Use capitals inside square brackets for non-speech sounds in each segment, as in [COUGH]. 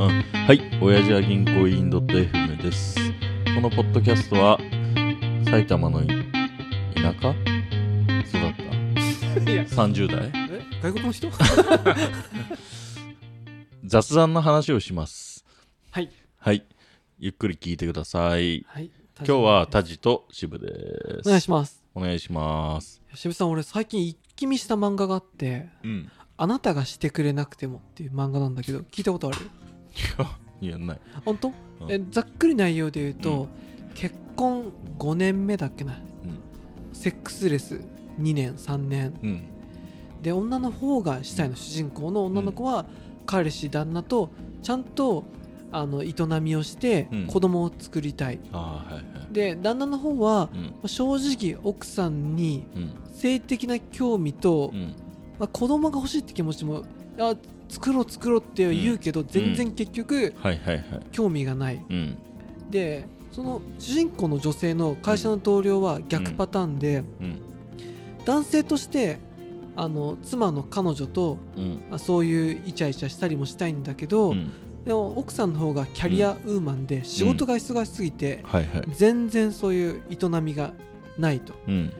うん。はい。親父は銀行員 .fm です。このポッドキャストは、埼玉のい田舎育ったいや30代？え？外国の人？[LAUGHS] 雑談の話をします。はいはい。ゆっくり聞いてください。はい今日はタジと渋です。お願いしますお願いします。渋さん俺最近一気見した漫画があってうん。「あなたがしてくれなくても」っていう漫画なんだけど聞いたことある？い [LAUGHS] や、ない。本当？うんえざっくり内容で言うと、結婚5年目だっけな？うん。セックスレス2年3年うん。で女の方が主体の主人公の女の子は彼氏旦那とちゃんとあの営みをしてうん子供を作りたい、ああ、はいはい。で旦那の方はうん。まあ正直奥さんにうん。性的な興味と、うん。まあ、子供が欲しいって気持ちもあ作ろう作ろうって言うけど、全然結局。興味がないうん。でその主人公の女性の会社の同僚は逆パターンで、うん。男性としてあの妻の彼女とうそういうイチャイチャしたりもしたいんだけど、うん。でも奥さんの方がキャリアウーマンで仕事が忙しすぎて。全然そういう営みがないとうん。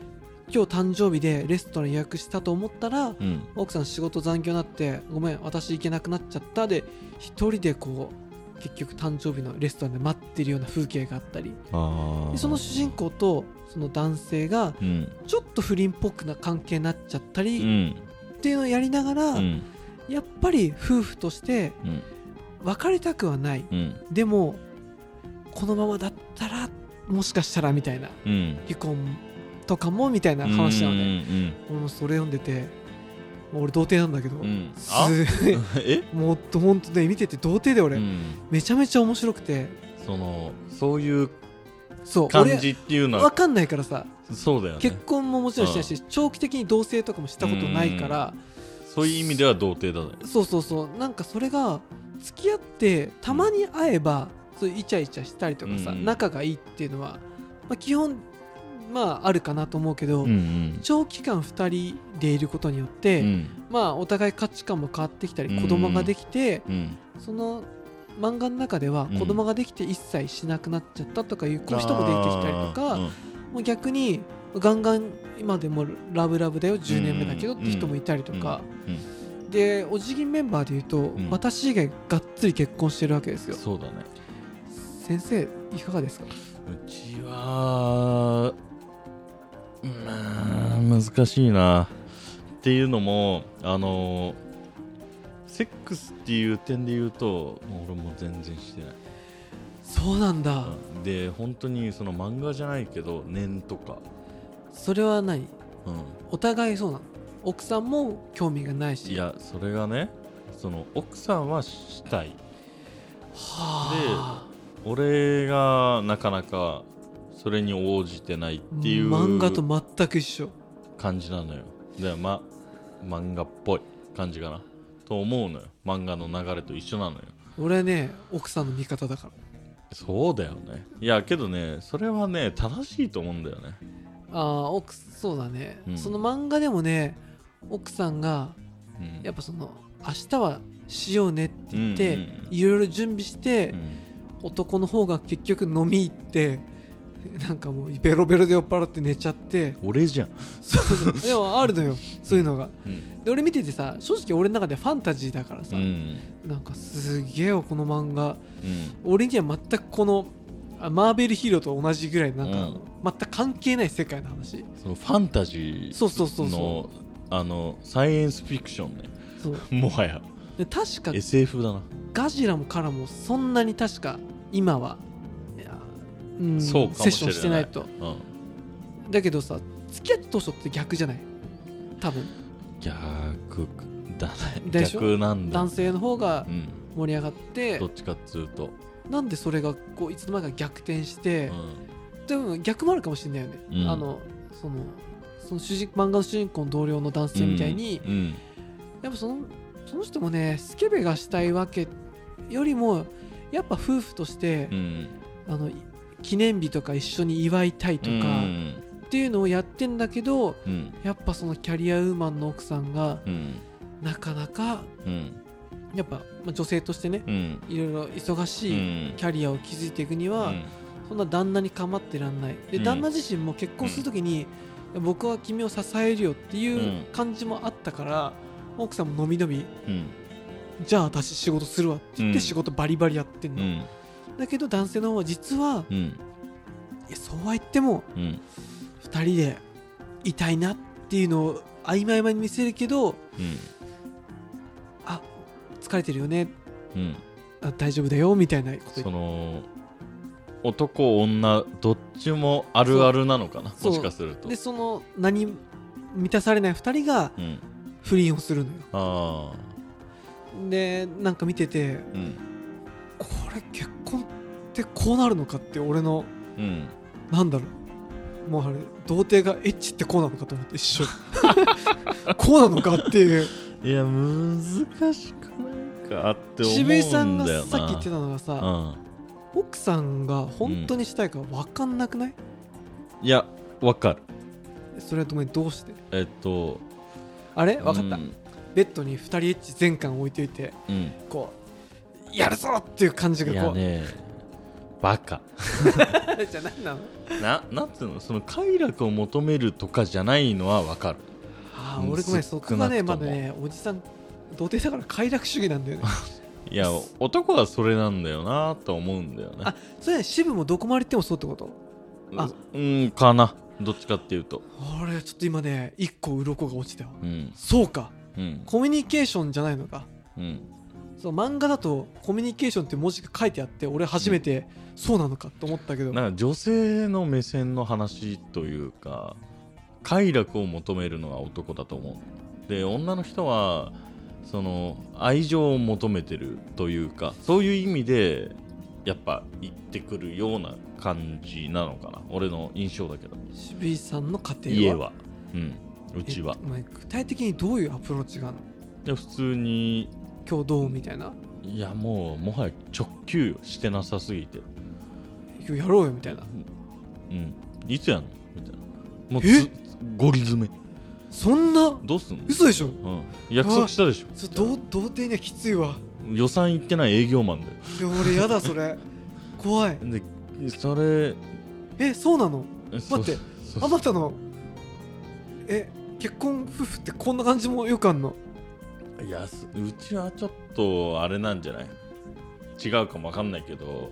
今日誕生日でレストラン予約したと思ったらうん。奥さん仕事残業になってごめん私行けなくなっちゃったで一人でこう結局誕生日のレストランで待ってるような風景があったりその主人公とその男性がうん。ちょっと不倫っぽくな関係になっちゃったうりん。っていうのをやりながら、うん。やっぱり夫婦としてうん。別れたくはないうん。でもこのままだったらもしかしたらみたいなうん。離婚とかもみたいな話なのうんで、俺もそれ読んでて俺童貞なんだけど、うん。[LAUGHS] もっと本当ね見てて童貞で俺、うん。めちゃめちゃ面白くて。その、そういうそう感じっていうのは、俺わかんないからさ。そうだよね。結婚ももちろんしてないし、長期的に同棲とかもしたことないから、そういう意味では童貞だね。そうそうそう。なんかそれが付き合ってたまに会えば、そうイチャイチャしたりとかさ、うん。仲がいいっていうのは、まあ、基本まああるかなと思うけど、ん長期間2人でいることによって、うん。まあお互い価値観も変わってきたりうん。子供ができて、うん。その漫画の中ではうん。子供ができて一切しなくなっちゃったとかいう人も出てきたりとか、もう逆にガンガン今でもラブラブだよ10年目だけどって人もいたりとか、うんでお辞儀メンバーでいうと、ん。私以外がっつり結婚してるわけですよ。そうだね。先生いかがですか？うちは、まあ、難しいな。っていうのも、あの、セックスっていう点で言うと、俺も全然してない。そうなんだ、うん。で、本当にその漫画じゃないけど、念とか、それは何うん、お互いそうなの。奥さんも興味がないし。いや、それがね、その奥さんはしたい。はあ。俺がなかなかそれに応じてないっていう漫画と全く一緒。感じなのよ。でま漫画っぽい感じかな。と思うのよ。漫画の流れと一緒なのよ。俺ね奥さんの味方だから。そうだよね。いやけどねそれはね正しいと思うんだよね。ああ奥そうだね、うん。その漫画でもね奥さんがうん。やっぱその明日はしようねって言って、うんうんうん。いろいろ準備してう、ん。男の方が結局飲み行って [LAUGHS] なんかもうベロベロで酔っ払って寝ちゃって。俺じゃん、そうそうでもあるのよ。そういうのが。うん。で俺見ててさ正直俺の中でファンタジーだからさ、うん。なんかすげえよこの漫画。うん。俺には全くこのあマーベルヒーローと同じぐらいなんか、うん。全く関係ない世界の話。そのファンタジそうそうそうーそのあのサイエンスフィクションね。もはや。で確か SF だな。ガジラもカラもそんなに確か今はうん。そうかもしれない。セッションしてないと。うんだけどさ付き合った当初って逆じゃない？多分。逆だね。逆なんだ男性の方がうん。盛り上がって。どっちかっつうと、なんでそれがこういつの間にか逆転してう、ん。でも逆もあるかもしれないよね、うん。あのそのその主人漫画の主人公の同僚の男性みたいに、うん。やっぱそのその人もねスケベがしたいわけよりもやっぱ夫婦としてう、ん。あの記念日とか一緒に祝いたいとか、うん。っていうのをやってんだけどうん。やっぱそのキャリアウーマンの奥さんがうん。なかなかうん。やっぱ、まあ、女性としてねうん。いろいろ忙うしいん。キャリアを築いていくには、うん。そんな旦那に構ってらんない。で、うん。旦那自身も結婚するときに、僕は君を支えるよっていう感じもあったから、奥さんものびのびうん。じゃあ私仕事するわって言ってうん。仕事バリバリやってんの、うんだけど男性の方は実はうん。いやそうは言ってもうん。2人でいたいなっていうのを曖昧々に見せるけどうん。あ疲れてるよね。うん。あ大丈夫だよみたいなこと。その男女どっちもあるあるなのかな？もしかすると。でその何満たされない2人がうん。不倫をするのよ。あでなんか見ててあうん。これ結婚ってこうなるのかって俺のうん。なんだろう。もうあれ童貞がエッチってこうなのかと思って一緒 [LAUGHS] こうなのかっていう。いや難しくないかって思うん渋井さんがだよなさっき言ってたのがさ、うん。奥さんが本当にしたいか分かんなくない、いやわかる。それはどうどうして？えっとあれ？分かった、うんベッドに2人エッチ全巻置いておいてうん。こうやるぞっていう感じいがこう、やねバカ。[LAUGHS] じゃあ何なの？ななんていうの？その快楽を求めるとかじゃないのはわかる。ああうん俺ごめんそこがねまだねおじさん童貞だから快楽主義なんだよね。[LAUGHS] いや男はそれなんだよなと思うんだよね。あそれね。渋もどこまで行ってもそうってこと？あ。うんかな。どっちかっていうと。俺ちょっと今ね1個鱗が落ちたようん。そうか。うん。コミュニケーションじゃないのか。うんそう漫画だとコミュニケーションって文字が書いてあって俺初めてそうなのかと思ったけど、なんか女性の目線の話というか快楽を求めるのは男だと思う。で女の人はその愛情を求めてるというかそういう意味でやっぱ言ってくるような感じなのかな。俺の印象だけど。渋井さんの家庭は？家は。うん。うちは。具体的にどういうアプローチがあるの？で普通に今日どうみたいな。いやもうもはや直球よしてなさすぎて。今日やろうよみたいな。うん。いつやんの？みたいな。もうえ？つゴリ詰め。そんな？どうすんの？嘘でしょ？うん、約束したでしょ。そ童童貞にはきついわ。予算いってない営業マンだよ。いや俺やだそれ。[LAUGHS] 怖い。でそれえそうなの？そ待って。そあなたの。え結婚夫婦ってこんな感じもよくあんの？いやすうちはちょっとあれなんじゃない？違うかもわかんないけど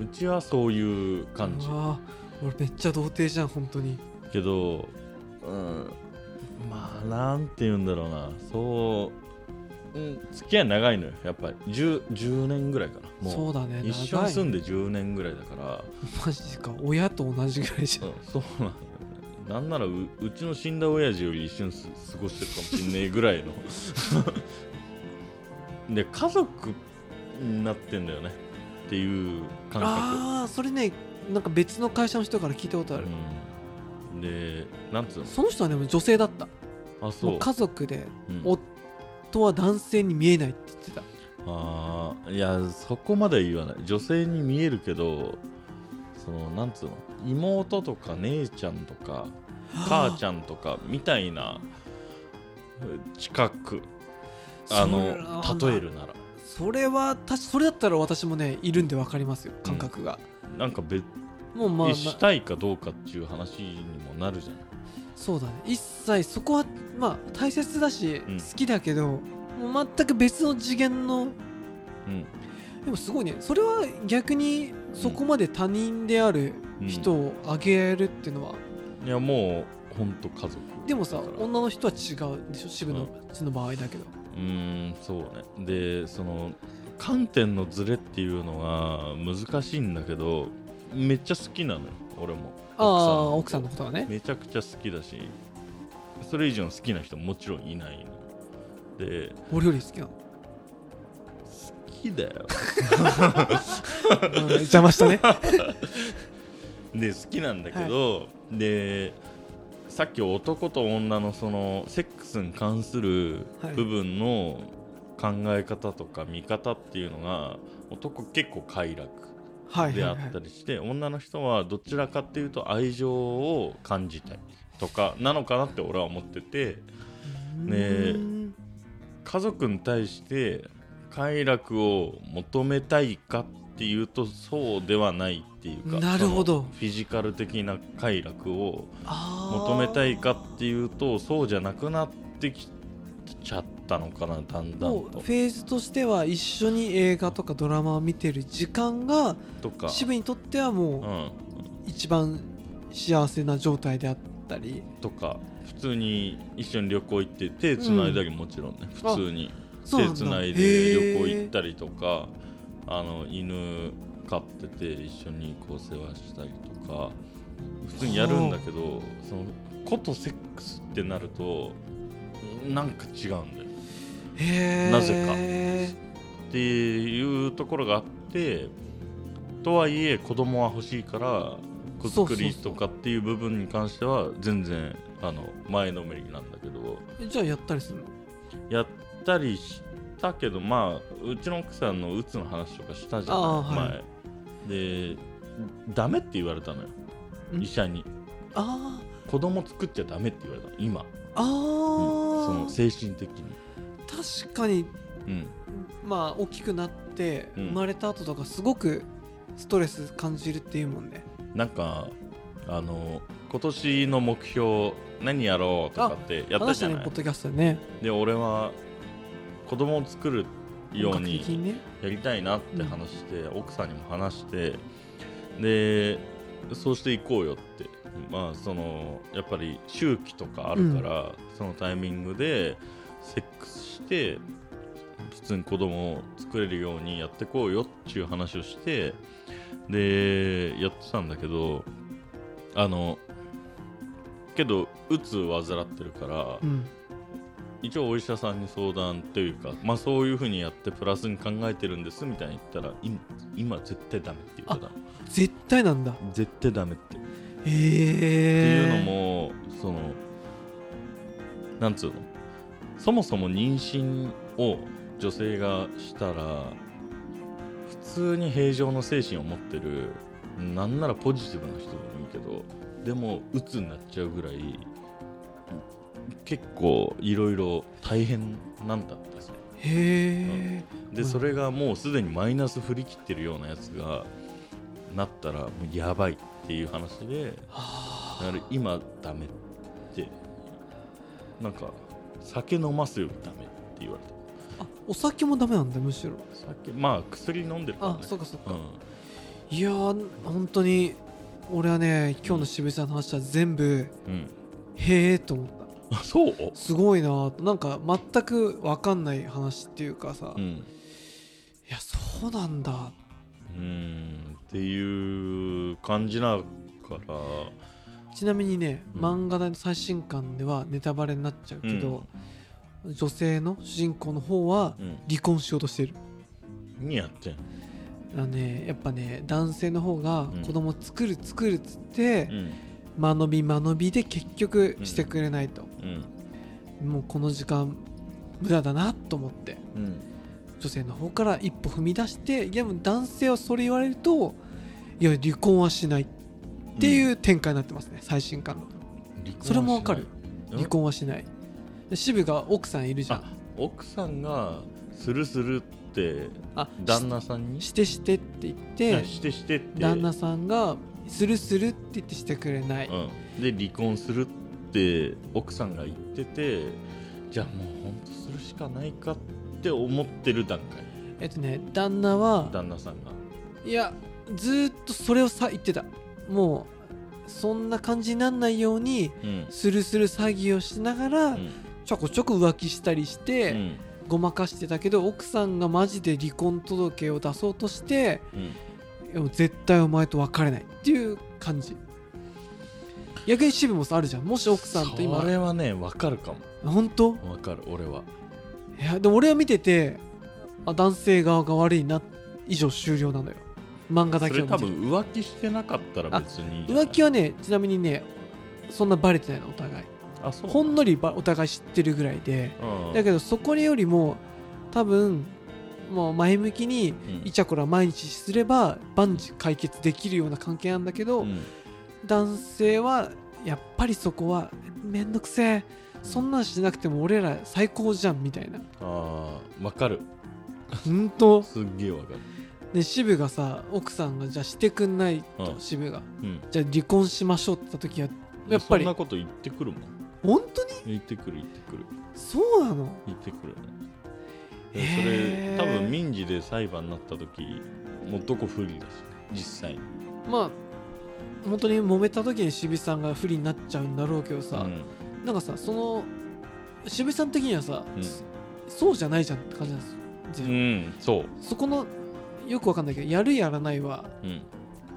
うちはそういう感じ。あー俺めっちゃ童貞じゃん本当に。けどうんまあなんて言うんだろうな。そう、うん、付き合い長いのよやっぱり。10, 10年ぐらいかな。もうそうだね一緒に住んでで10年ぐらいだから。マジか親と同じぐらいじゃん。うんそうなんだよねなんならううちの死んだ親父より一緒にす過ごしてるかもしんねえぐらいの。[LAUGHS] で家族になってんだよね。っていう感覚。ああそれねなんか別の会社の人から聞いたことある、うん、でなんつうの？その人はでも女性だった。あそう家族でうん。夫は男性に見えないって言ってた。あーいやそこまでは言わない。女性に見えるけどそのなんつうの？妹とか姉ちゃんとか母ちゃんとかみたいな近くあの例えるなら。それはたしそれだったら私もねいるんで分かりますよ感覚が、なんか別もうまあ、まあしたいかどうかっていう話にもなるじゃん。そうだね。一切そこはまあ大切だし、うん。好きだけどもう全く別の次元のうん。でもすごいね。それは逆にそこまで他人であるうん人をあげるっていうのは、いやもうほんと家族でもさ女の人は違うでしょ？渋のうんうちの場合だけど、うーんそうね。でその観点のズレっていうのが難しいんだけどめっちゃ好きなのよ俺も。ああの奥さんのことはね。めちゃくちゃ好きだしそれ以上好きな人ももちろんいないので俺より好きなの、好きだよ。う [LAUGHS] ん邪魔したね。[LAUGHS] で好きなんだけど、でさっき男と女のそのセックスに関するはい。部分の考え方とか見方っていうのが男結構快楽であはいはい。はいったりして、女の人はどちらかっていうと愛情を感じたいとかなのかなって俺は思っててねうーん。家族に対して快楽を求めたいかっていうとそうではないっていうかなるほど。フィジカル的な快楽を求めたいかっていうとそうじゃなくなってきちゃったのかなだんだんと。フェーズとしては一緒に映画とかドラマを見てる時間がとか。渋にとってはうもうん。一番幸せな状態であったり。とか普通に一緒に旅行行って手つないだりもちろんね、普通に。手つないで旅行行ったりとかあの犬飼ってて一緒にこう世話したりとか普通にやるんだけどそのことセックスってなるとなんか違うんだよ。なぜか。っていうところがあってとはいえ子供は欲しいから子作りとかっていう部分に関しては全然あの前のめりなんだけど。じゃあやったりするの？やったりしたけどまあうちの奥さんのうつの話とかしたじゃあない、ーはい。前。でダメって言われたのよ。ん？医者に。あ子供作っちゃダメって言われたの今、ー。あうんー、その精神的に、確かにうん、まあ大きくなってうん。生まれた後とかすごくストレス感じるっていうもんね。なんかあの今年の目標何やろうとかってやったじゃない？ねポッドキャストでね。で俺は子供を作るようにやりたいなって話して、奥さんにも話してでそうしていこうよって。まあそのやっぱり周期とかあるから、そのタイミングでセックスして普通に子供を作れるようにやってこうよっていう話をしてでやってたんだけどあのけどうつ患ってるから、うん一応お医者さんに相談というか、まあ、そういうふうにやってプラスに考えてるんですみたいに言ったら今今絶対ダメって言ってたの絶対なんだ。絶対ダメって、ってへえいうのもそのなんつうの？そもそも妊娠を女性がしたら普通に平常の精神を持ってるなんならポジティブな人でもいいけどでも鬱になっちゃうぐらい結構いろいろ大変なんだってさへえでうん。それがもうすでにマイナス振り切ってるようなやつがなったらもうやばいっていう話でだから今ダメって。なんか酒飲ますよりダメって言われた。あお酒もダメなんだむしろ。酒まあ薬飲んでるからあねそうかそうか、ういやー本当に俺はね今日の渋井さんの話は全部ん、うん、へえと思ったあそう？すごいな。なんか全く分かんない話っていうかさ、いうん。やそうなんだ。うん。っていう感じだから。ちなみにね、うん。漫画の最新刊ではネタバレになっちゃうけど、女性の主人公の方はうん。離婚しようとしてる。何やってんあのねやっぱね男性の方がうん。子供作る作るっつってう、ん間延び間延びで結局してくれないと、うん。もうこの時間無駄だなと思って。うん。女性の方から一歩踏み出してでも男性はそれ言われるといや離婚はしないっていう展開になってますね、最新刊の。それもわかる。うん離婚はしない。で渋が奥さんいるじゃあん奥さんがするするってあ旦那さんに？ししてしてって言ってあしてしてって。旦那さんがするするって言ってしてくれない、うん、で離婚するって奥さんが言っててじゃあもう本当するしかないかって思ってる段階。えっとね旦那は旦那さんが。いやずーっとそれをさ言ってた。もうそんな感じになんないようにうん。するする詐欺をしながら、うん。ちょこちょこ浮気したりして、うん。ごまかしてたけど奥さんがマジで離婚届を出そうとしてうん絶対お前と別れないっていう感じ。逆に渋もさあるじゃん。もし奥さんと今。それはね分かるかも。本当？分かる俺は。いやでも俺は見ててあ男性側が悪いな。以上終了なのよ。漫画だけを見てる分浮気してなかったら別に浮気はねちなみにねそんなバレてないのお互い。あそう。ほんのりばお互い知ってるぐらいで。うん。だけどそこよりも多分もう前向きにうん。イチャコラ毎日すれば万事解決できるような関係なんだけど、うん。男性はやっぱりそこはめんどくせえ。そんなんしなくても俺ら最高じゃんみたいな。ああわかる。本当？すっげえわかる。で渋がさ奥さんがじゃあしてくんないとうん。渋が。うん。じゃあ離婚しましょうって言った時はやっぱり。そんなこと言ってくるもん。本当に？言ってくる言ってくる。そうなの？言ってくるねそれ多分民事で裁判になった時もうどこ不利だしね実際に。まあ本当に揉めた時に渋井さんが不利になっちゃうんだろうけどさ、うん。なんかさその渋井さん的にはさ、うん。そうじゃないじゃんって感じなんですよ、うんそう。そこのよくわかんないけどやるやらないはうん。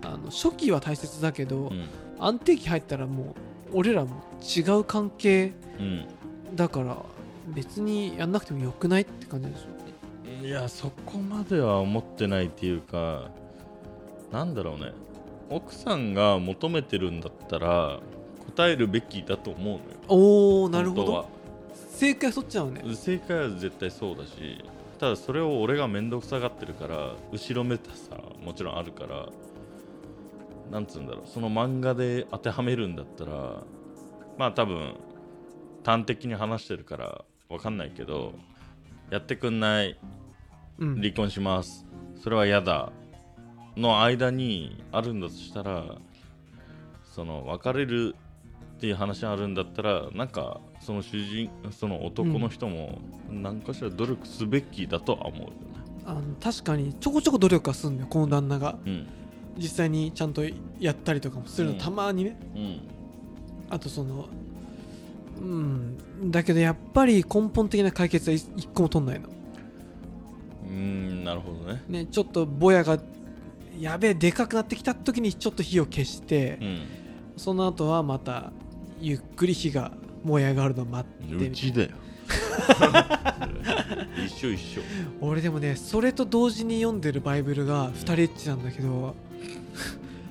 あの初期は大切だけど、うん。安定期入ったらもう俺らも違う関係うん。だから別にやんなくてもよくないって感じでしょいやそこまでは思ってないっていうかなんだろうね。奥さんが求めてるんだったら答えるべきだと思うのよ。おおなるほど。正解そっちなのね。正解は絶対そうだしただそれを俺が面倒くさがってるから後ろめたさもちろんあるからなんつうんだろう。その漫画で当てはめるんだったらまあ多分端的に話してるからわかんないけどやってくんない。うん。離婚します。それは嫌だ。の間にあるんだとしたらその別れるっていう話があるんだったらなんかその主人その男の人も何かしら努力すべきだとは思うよね。あの確かにちょこちょこ努力はするんだよこの旦那が。うん。実際にちゃんとやったりとかもするの、うん。たまにね。うん。あとそのうん。だけどやっぱり根本的な解決は一一個も取んないの。うーんなるほどね。ねちょっとぼやがやべえでかくなってきた時にちょっと火を消して、うん。その後はまたゆっくり火が燃え上がるのを待ってうちだよ。一緒一緒。俺でもねそれと同時に読んでるバイブルが2人エッチなんだけど。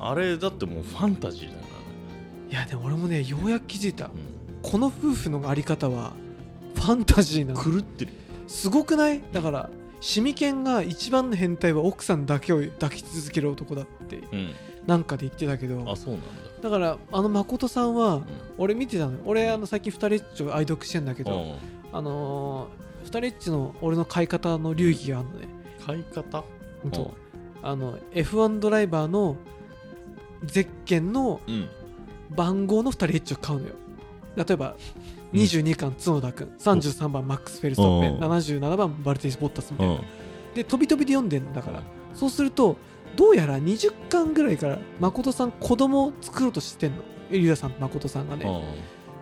あれだってもうファンタジーだかいやでも俺もねようやく気づいた。ら、この夫婦のあり方はファンタジーなの。狂ってる。すごくない？だからシミケンが一番の変態は奥さんだけを抱き続ける男だってうん。なんかで言ってたけど。あそうなんだ。だからあの誠さんはうん。俺見てたの。よ俺あの最近2人エッチを愛読してんだけどうん。あのー、2人エッチの俺の買い方の流儀があるのね。買い方？ほんとあの F1 ドライバーのゼッケンのうん。番号の2人エッチを買うのよ例えばうん。22番角田君33番マックス・フェルストッペンうん。77番バルティス・ボッタスみたいな。うん。で飛び飛びで読んでんだからそうするとどうやら20巻ぐらいから誠さん子供を作ろうとしてんの。エリアさんと誠さんがね。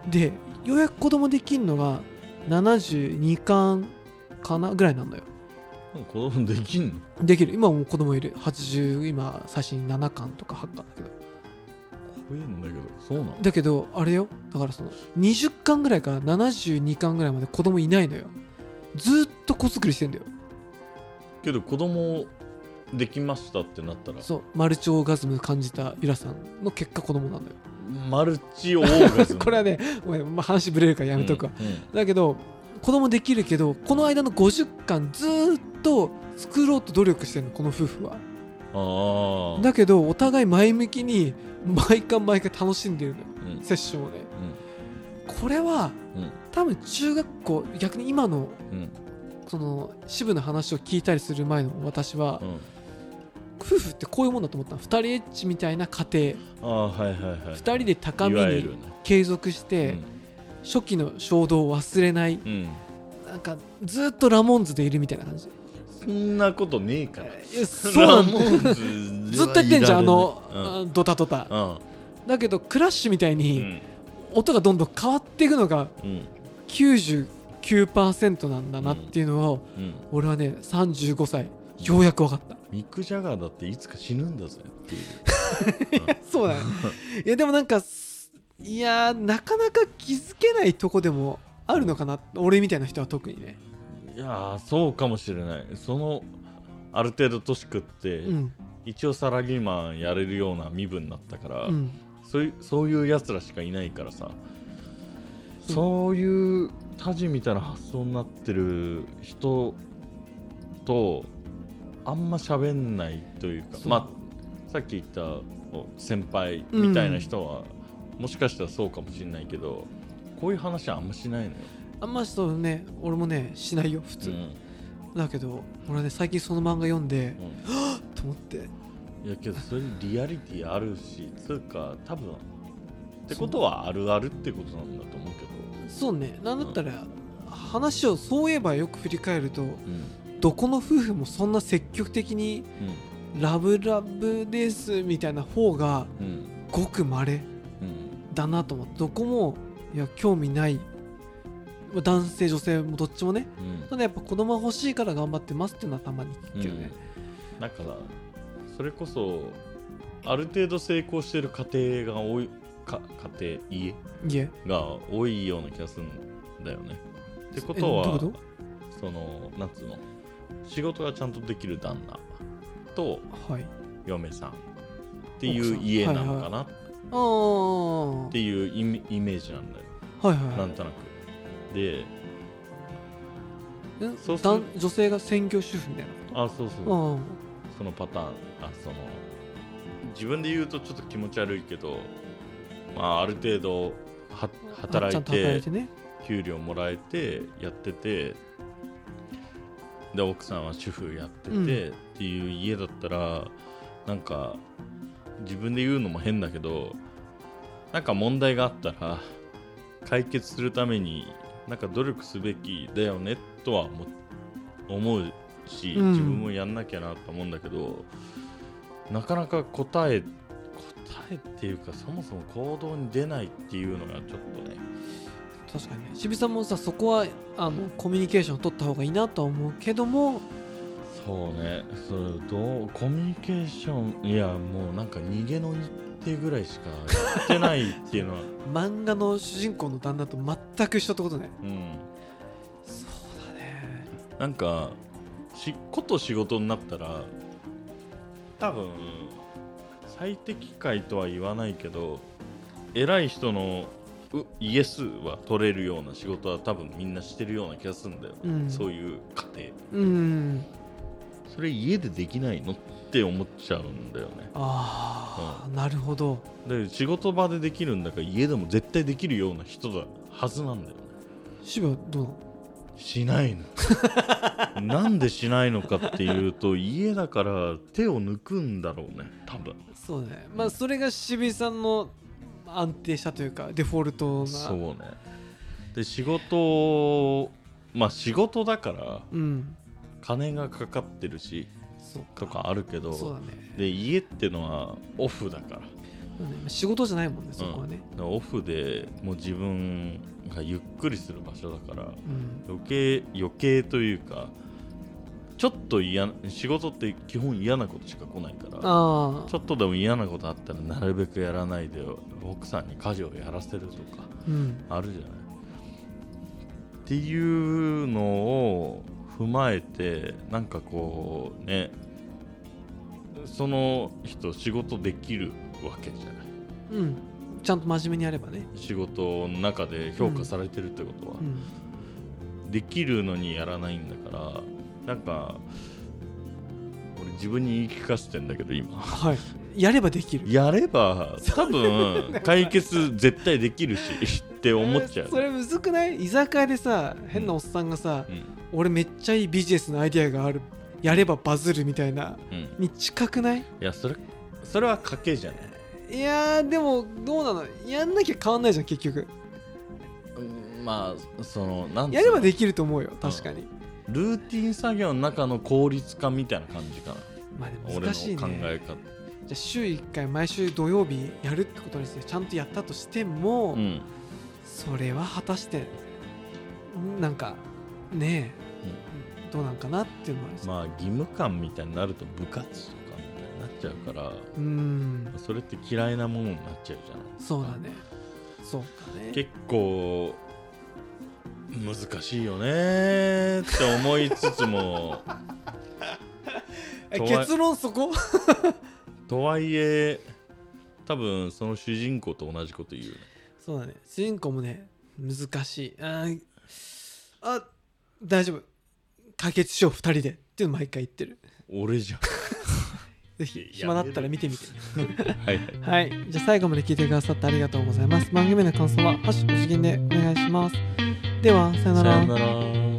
でようやく子供できんのが72巻かなぐらいなんだよ。うん子供できんの？できる。今はもう子供いる。80今最新7巻とか8巻だけど怖えんだけど。そうなのだ。けどあれよ。だからその20巻ぐらいから72巻ぐらいまで子供いないのよ。ずーっと子作りしてんだよ。けど子供できましたってなったら。そう。マルチオーガズム感じたユラさんの結果子供なんだよ。マルチオーガズム。[LAUGHS] これはねごめん、まあ、話ぶれるからやめとくわ、うんうん。だけど子供できるけどこの間の50巻ずーっと作ろうと努力してるのこの夫婦はだけどお互い前向きに毎回毎回楽しんでるのよ。うん。セッションをね。これはうん。多分中学校逆に今のうん。その支部の話を聞いたりする前の私はうん。夫婦ってこういうもんだと思ったの。2人エッチみたいな家庭。ああはいはいはい2人で高みに継続して初期の衝動を忘れない。うん。うんなんかずっとラモンズでいるみたいな感じそんなことねえから。そうなんだずっとやってんじゃんあの、ドタドタ。うん。だけどクラッシュみたいうにん。音がどんどん変わっていくのがうん。99%なんだなっていうのを、うん。俺はね35歳ようやく分かった。ミック・ジャガーだっていつか死ぬんだぜっていう。[LAUGHS] そうだね [LAUGHS] いやでもなんかすいやーなかなか気づけないとこでもあるのかな。俺みたいな人は特にねいやーそうかもしれない。そのある程度年食って、うん。一応サラリーマンやれるような身分になったから、うん。そういうそういうやつらしかいないからさ、う。んそういうタジみたいな発想になってる人とあんま喋んないというかまあさっき言ったお先輩みたいな人は、もしかしたらそうかもしれないけどこういう話はあんましないのよあんまそうね俺もねしないよ普通、うんだけど俺はね最近その漫画読んでうん。[GASPS] と思って。いやけどそれリアリティあるしつうか多分ってことはあるあるってことなんだと思うけど。そうね。なんだったら、話をそういえばよく振り返るとうん。どこの夫婦もそんな積極的にラブラブですみたいな方がうん。うんごく稀うん。だなと思って。どこもいや興味ないまあ男性女性もどっちもね。うん。ただやっぱ子供が欲しいから頑張ってますっていうのはたまに聞くけどね、だからそれこそある程度成功してる家庭が多いか家庭？家。が多いような気がするんだよね。ってことはそのなんつうの？仕事がちゃんとできる旦那とはい。嫁さん。っていう家なのかな？っていうイメージなんだよ。いはい。なんとなくでえそうする男女性が専業主婦みたいなあそうそう。こそのパターンあその自分で言うとちょっと気持ち悪いけどまあある程度は働いて給料もらえてやっててで奥さんは主婦やってて、うん。っていう家だったらなんか自分で言うのも変だけどなんか問題があったら解決するためになんか努力すべきだよねとは思思うし、うん。自分もやんなきゃなと思うんだけどなかなか答え答えっていうかそもそも行動に出ないっていうのがちょっとね。確かにね。渋井さんもさそこはあのコミュニケーションを取った方がいいなとは思うけども。そうね。それどうコミュニケーションいやもうなんか逃げの日程ぐらいしかやってないっていうのは。[LAUGHS] 漫画の主人公の旦那と全く一緒ってことね。うん。そうだね。なんかしこと仕事になったら多分最適解とは言わないけど偉い人のうイエスは取れるような仕事は多分みんなしてるような気がするんだよ、うん。そういう家う庭ん。それ家でできないのって思っちゃうんだよね。ああ、なるほど。で仕事場でできるんだから家でも絶対できるような人だはずなんだよね。渋どうしないの。[LAUGHS] なんでしないのかっていうと家だから手を抜くんだろうね多分。そうね。まあそれが渋井さんの安定したというかデフォルトな。そうね。で仕事まあ仕事だからうん。金がかかってるしとかあるけどそうだね。で家ってのはオフだから。仕事じゃないもんねそこはね。だからオフでもう自分がゆっくりする場所だからうん、余計余計というかちょっと嫌な仕事って基本嫌なことしか来ないからちょっとでも嫌なことあったらなるべくやらないで奥さんに家事をやらせるとかうん。あるじゃない。っていうのを踏まえてなんかこうねその人仕事できるわけじゃない。うん。ちゃんと真面目にやればね。仕事の中で評価されてるってことは、うん。できるのにやらないんだからなんか俺自分に言い聞かせてんだけど今。はい。やればできる。やれば多分解決絶対できるしって思っちゃう。えー、それむずくない？居酒屋でさ変なおっさんがさ、うん。俺めっちゃいいビジネスのアイデアがあるやればバズるみたいなうん。に近くない？いやそれそれは賭けじゃない。いやーでもどうなの？やんなきゃ変わんないじゃん結局。うんまあそのなんやればできると思うよ確かに、ルーティン作業の中の効率化みたいな感じかな。まあ難しいね。考え方。じゃあ週1回毎週土曜日やるってことにしてちゃんとやったとしても、うん。それは果たしてんなんかねえ、どうなんかなっていうのは。まあ義務感みたいになると部活とかみたいになっちゃうからうん。それって嫌いなものになっちゃうじゃないそうだね。そうかね。結構難しいよねって思いつつも。[LAUGHS] 結論そこ？[LAUGHS] とはいえ多分その主人公と同じこと言うね。そうだね。主人公もね難しい。あーあ大丈夫解決しよう2人でっていうの毎回言ってる。俺じゃん。[LAUGHS] ぜひ暇だったら見てみて。はい。はい。はい。じゃあ最後まで聞いてくださってありがとうございます。番組への感想は「ハッシュお辞儀」でお願いします。ではさよなら。さよなら